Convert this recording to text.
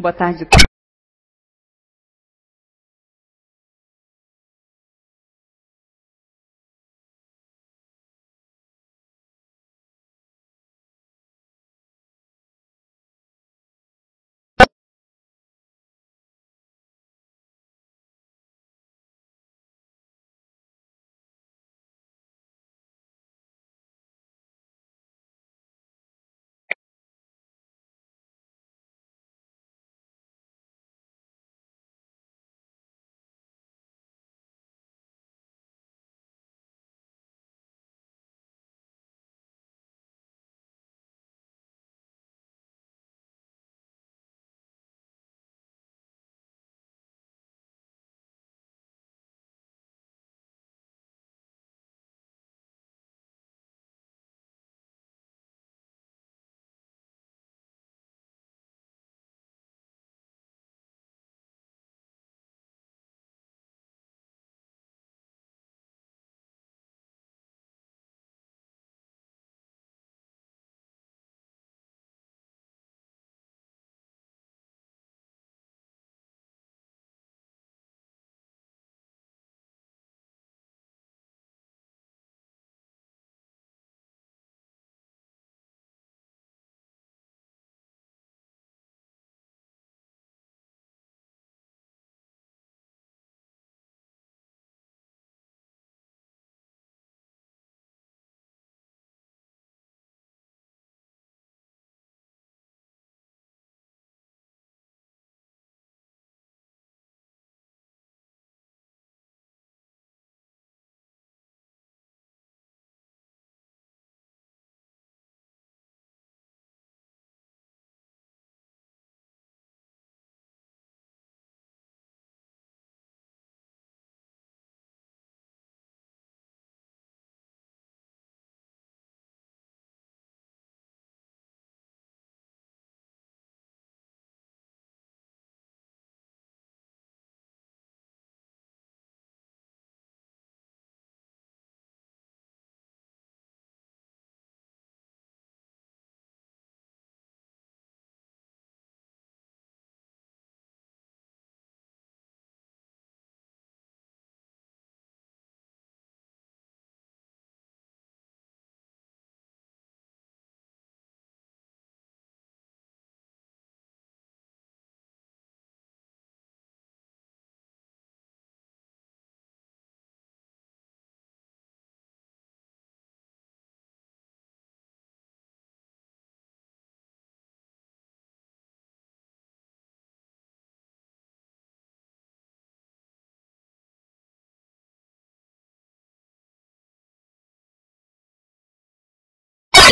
Boa tarde.